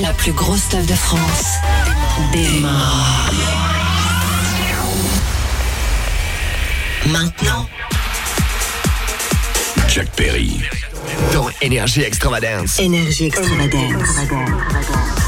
La plus grosse stuff de France démarre. Maintenant. Jack Perry. Dans Énergie Extravagance. Énergie Extravagance.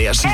Canarias.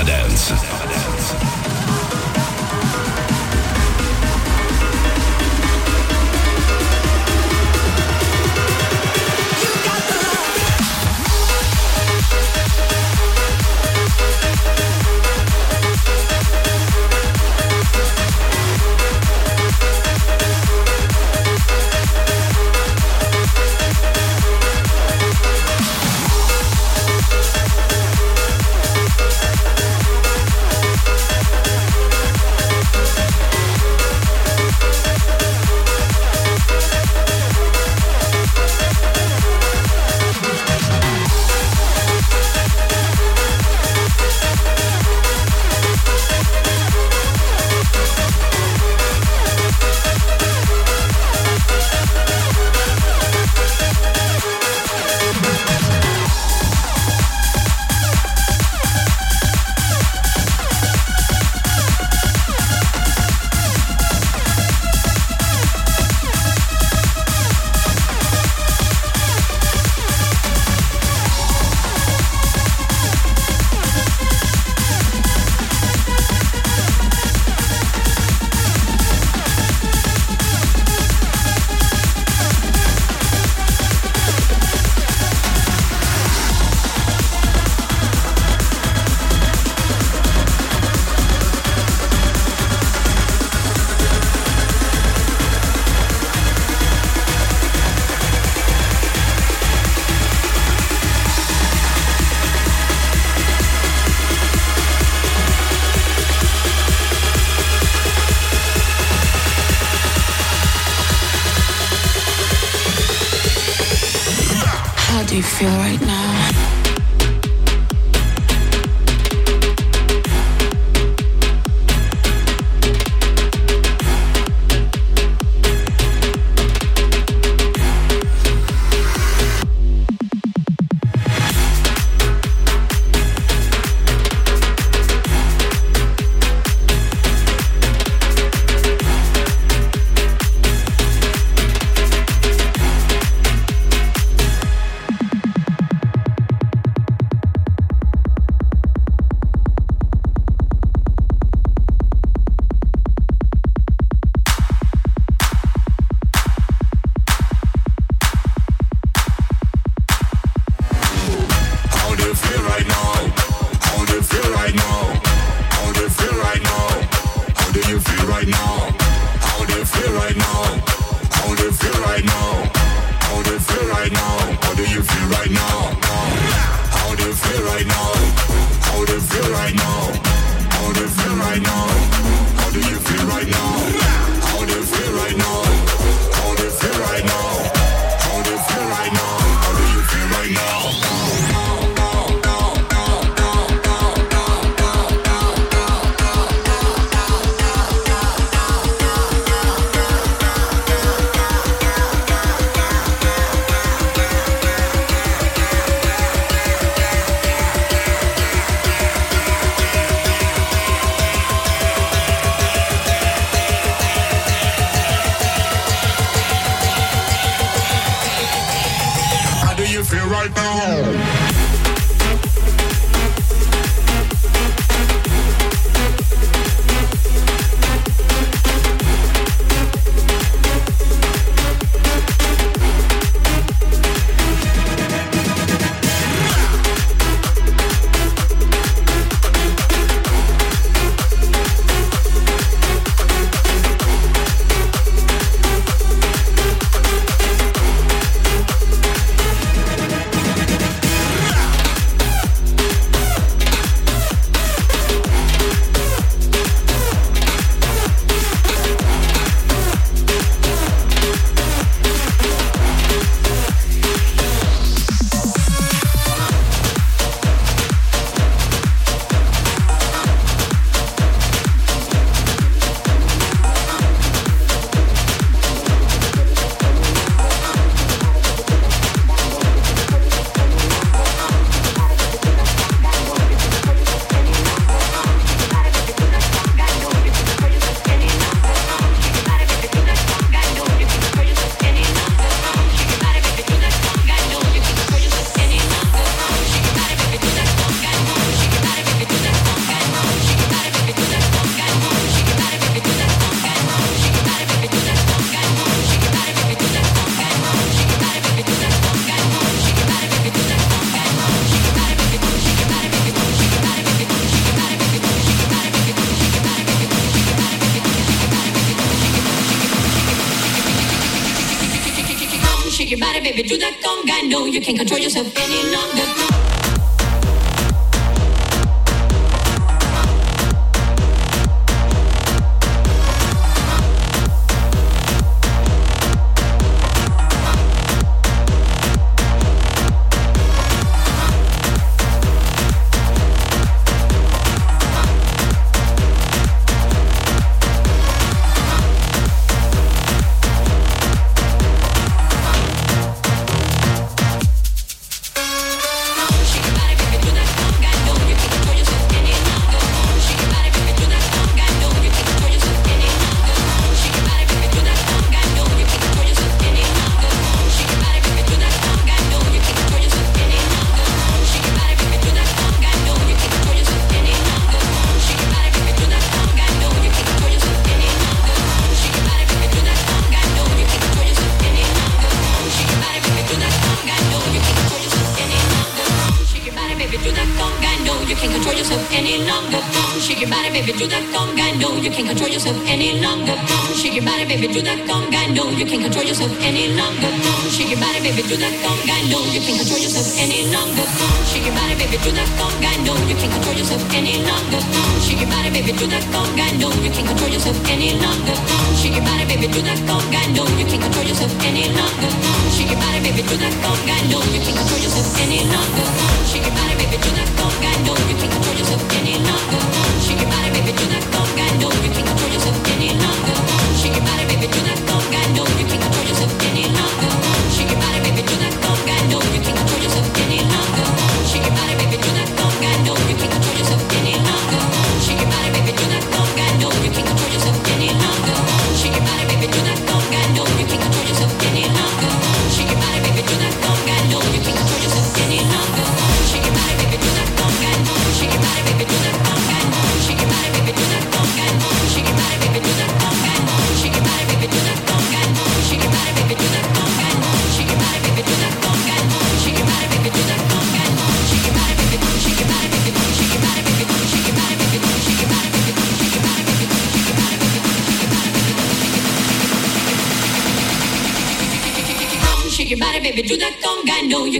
Énergie.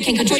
Can't control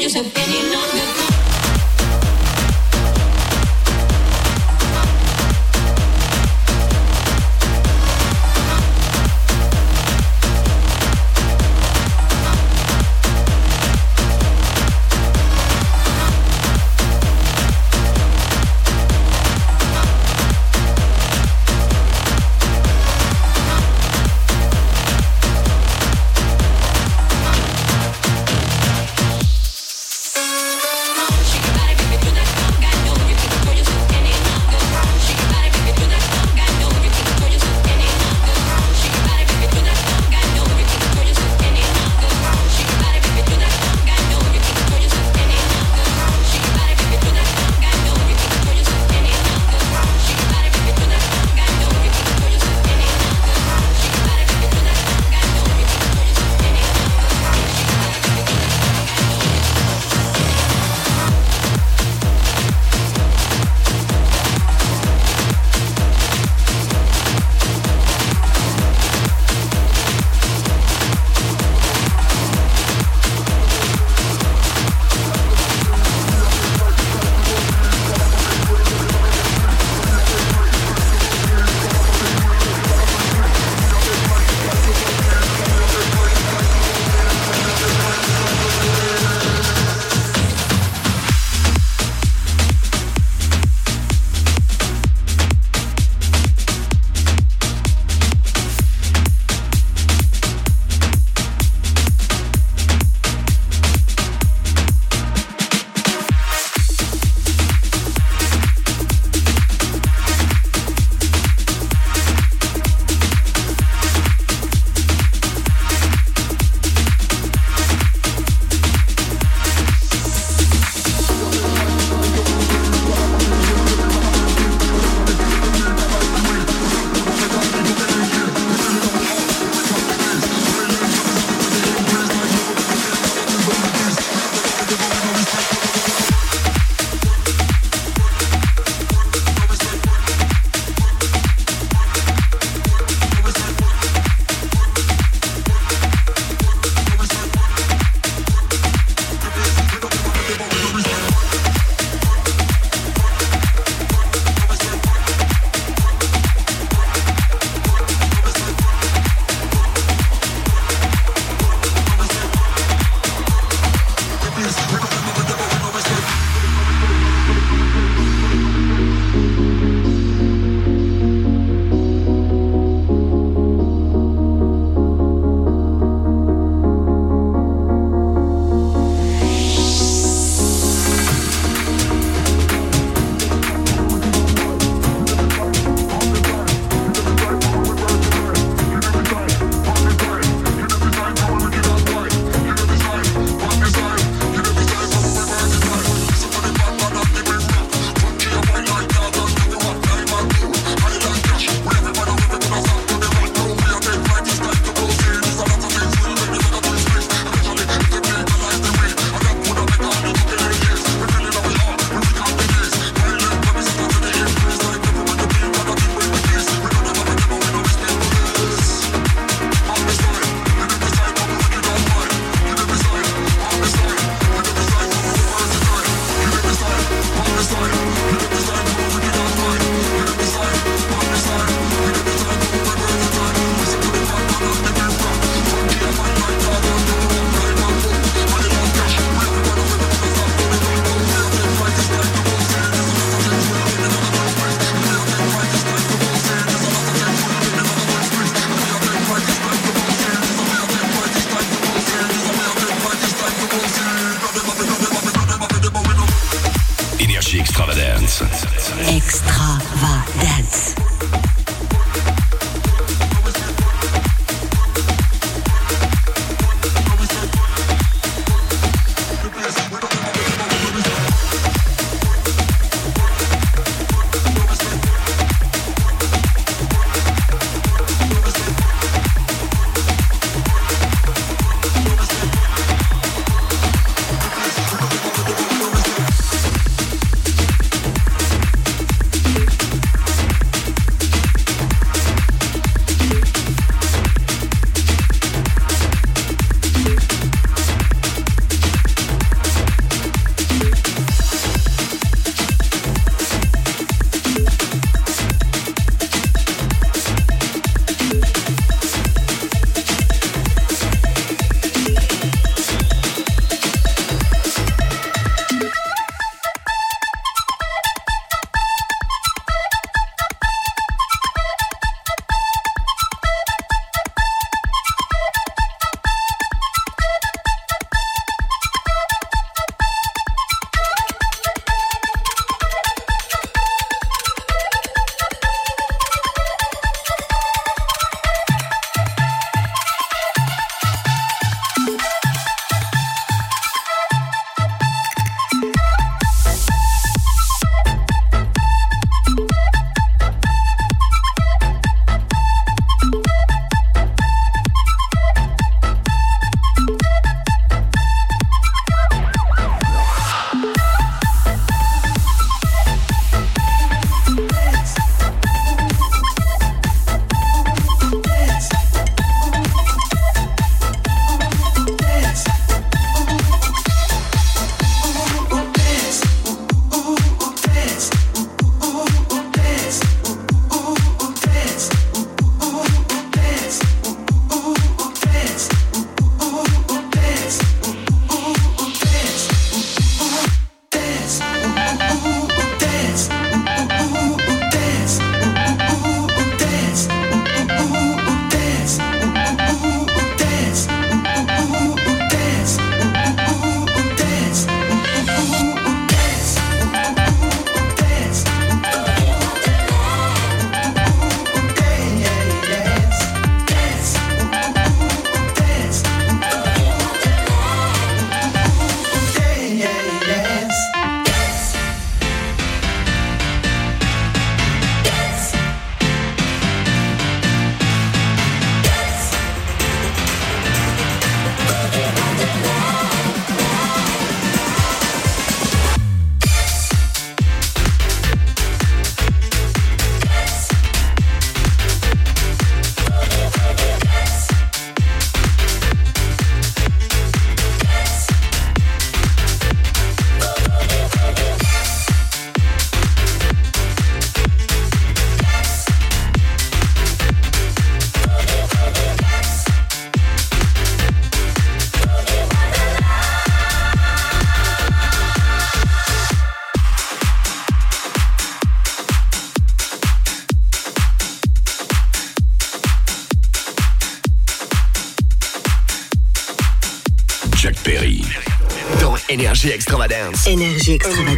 Extravagance. Énergie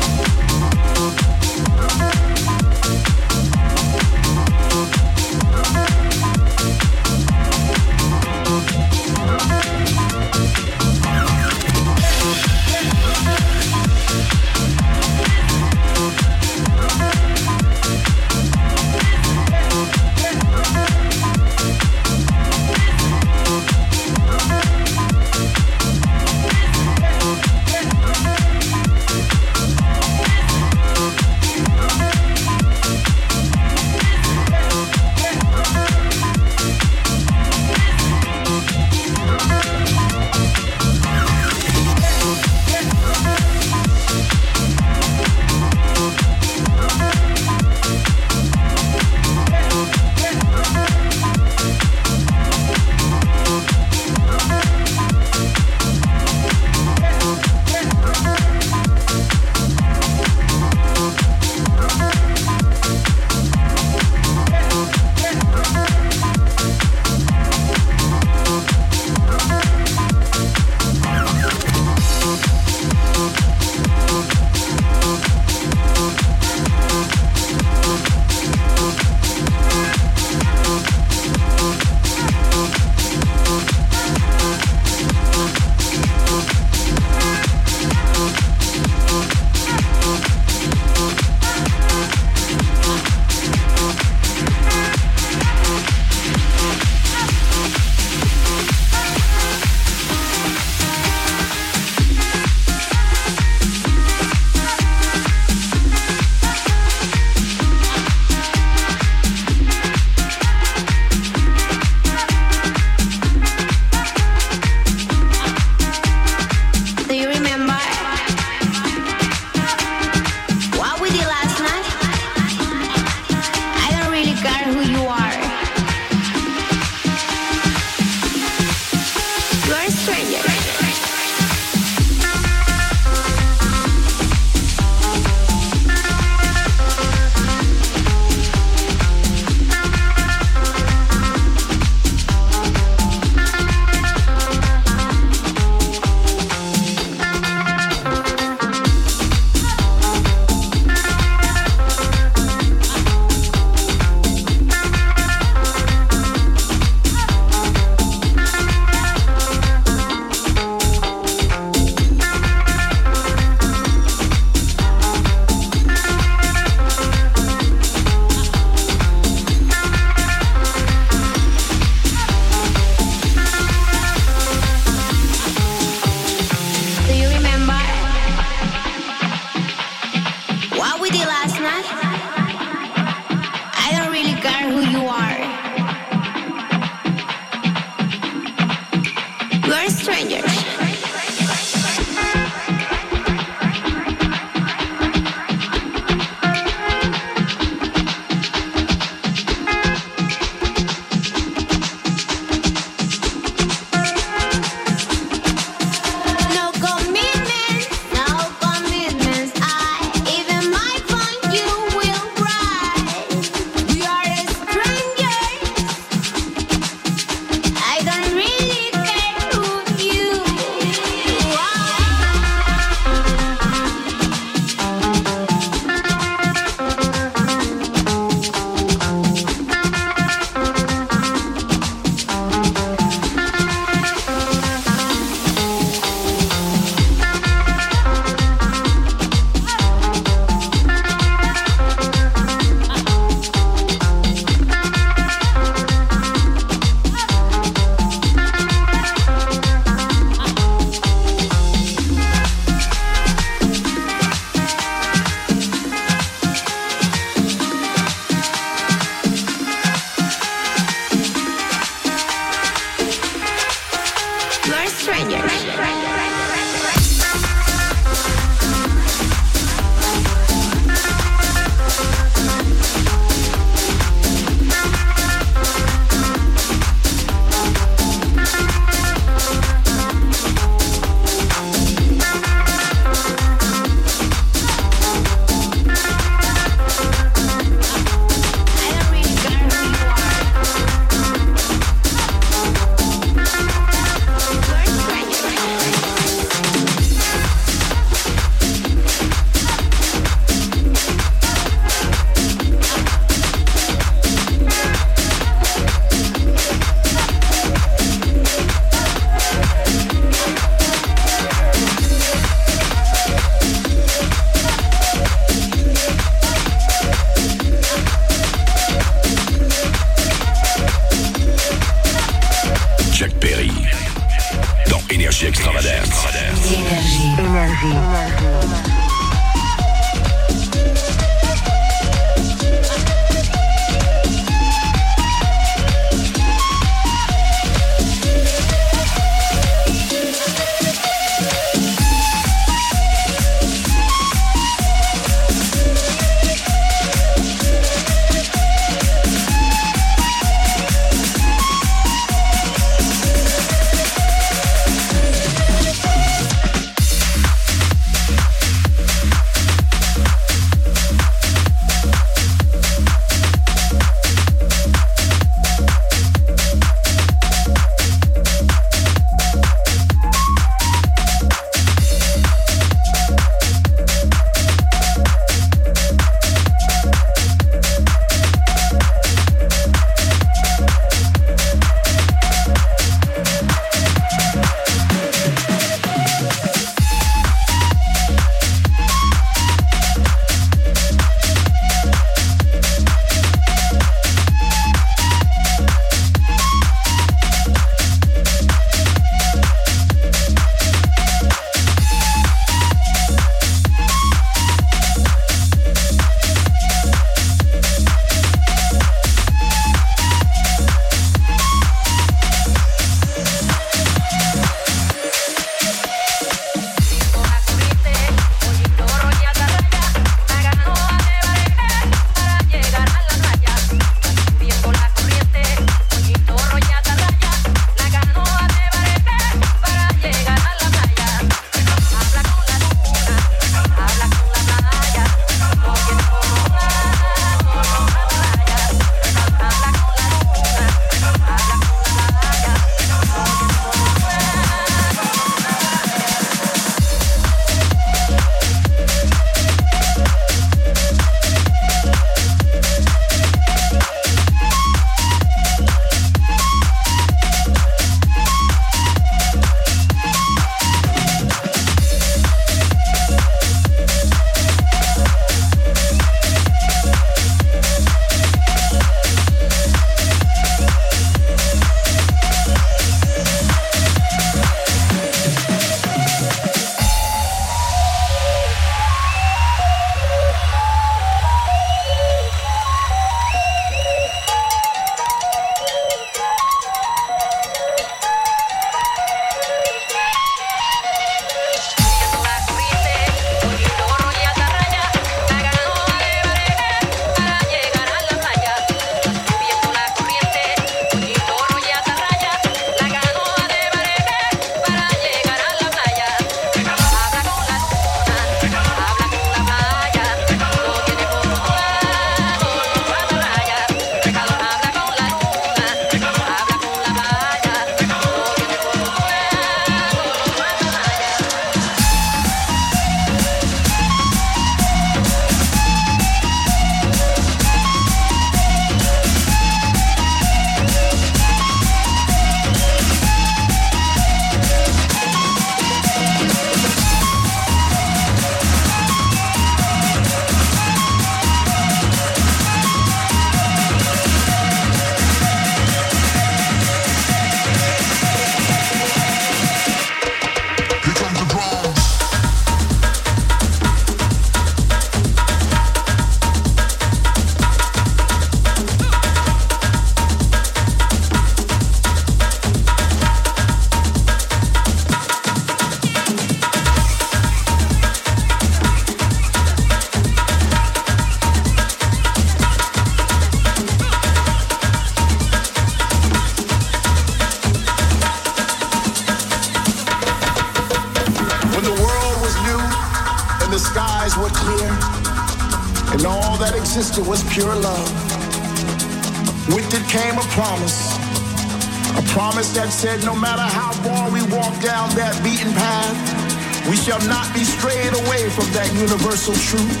that universal truth.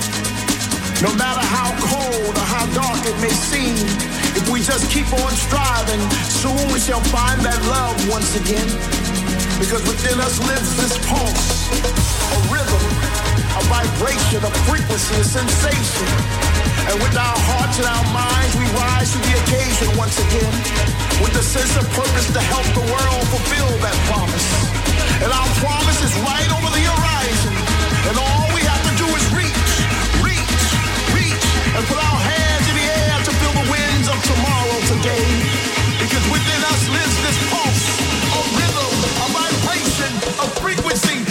No matter how cold or how dark it may seem, if we just keep on striving, soon we shall find that love once again. Because within us lives this pulse, a rhythm, a vibration, a frequency, a sensation and with our hearts and our minds, we rise to the occasion once again with a sense of purpose to help the world fulfill that promise. And our promise is right over the horizon. and put our hands in the air to feel the winds of tomorrow today. Because within us lives this pulse, a rhythm, a vibration, a frequency.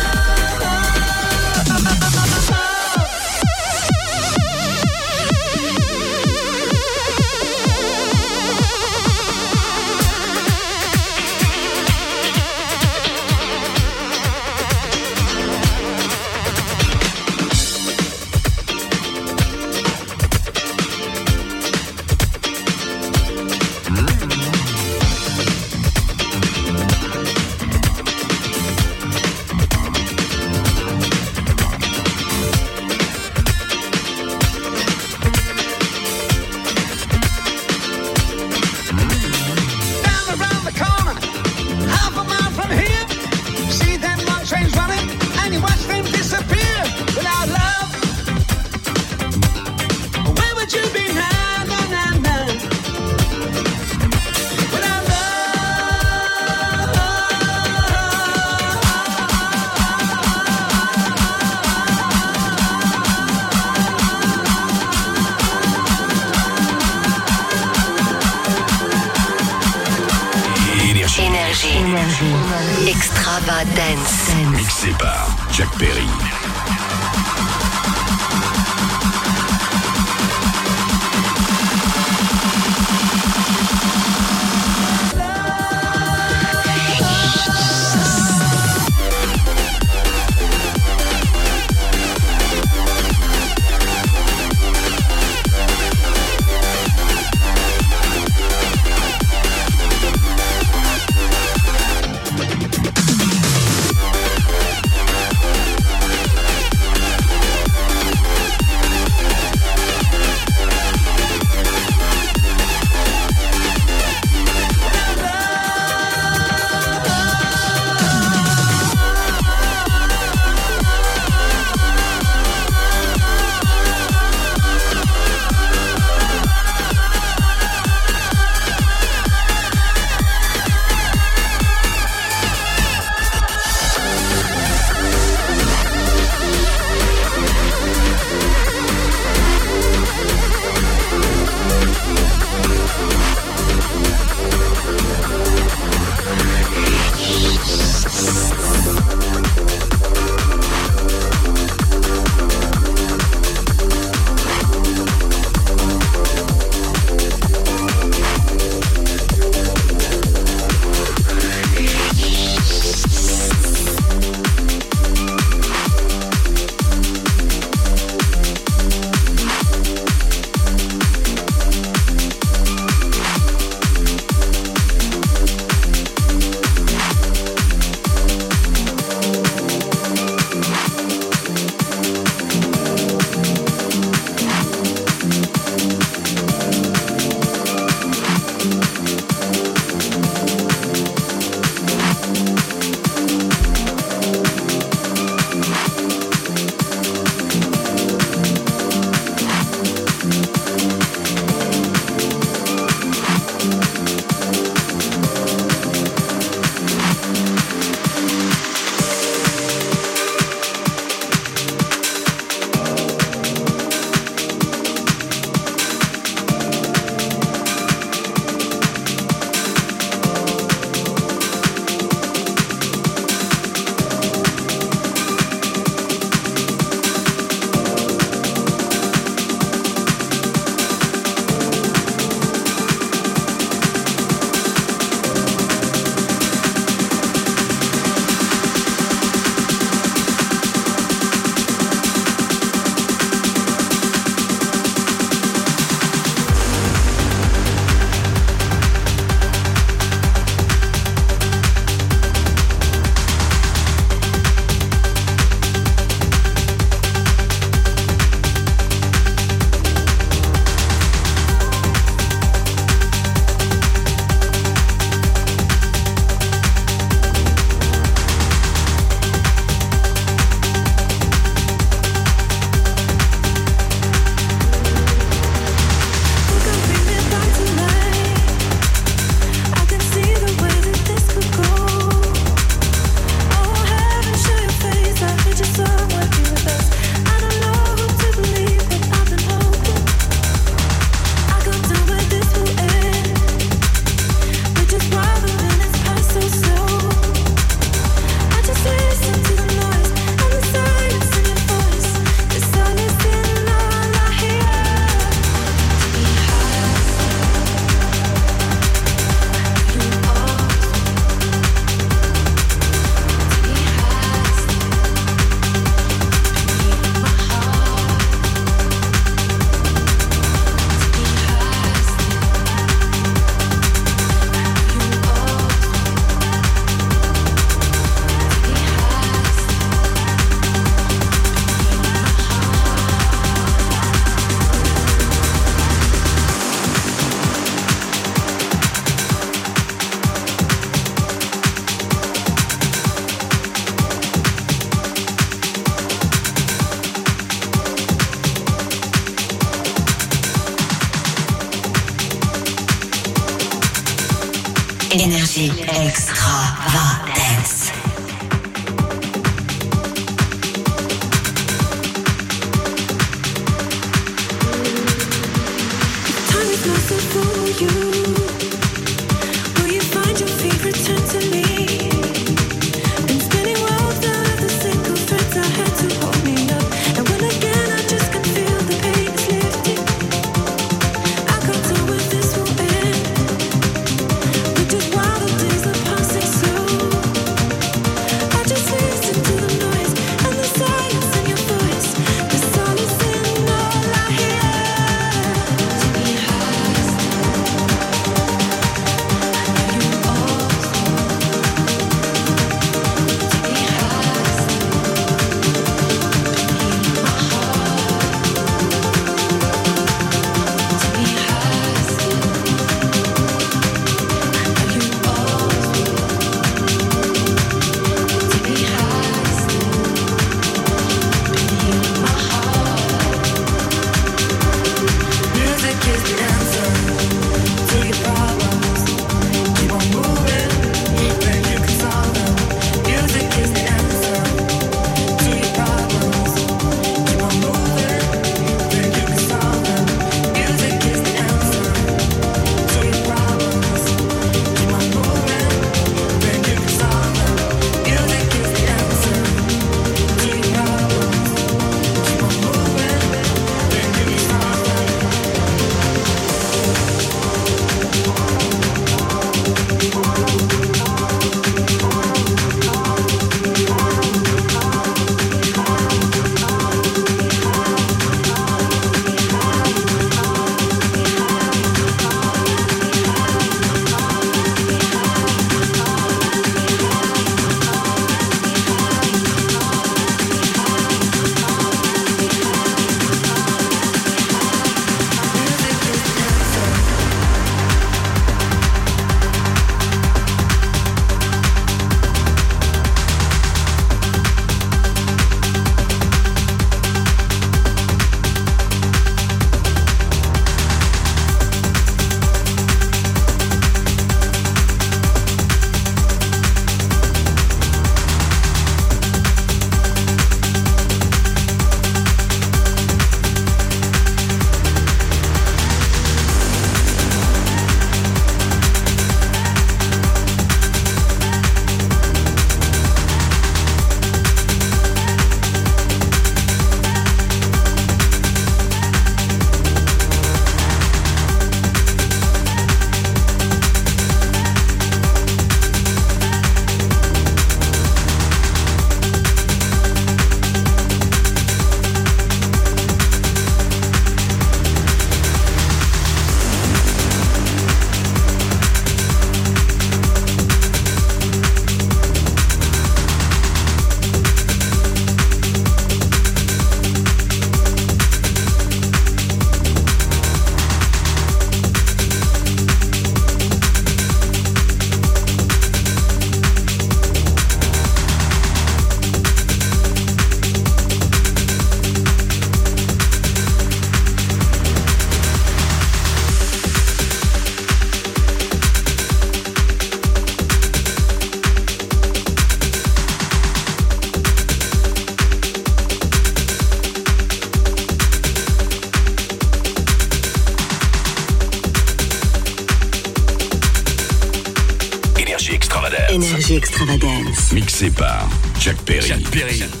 sépare. Jack Perry.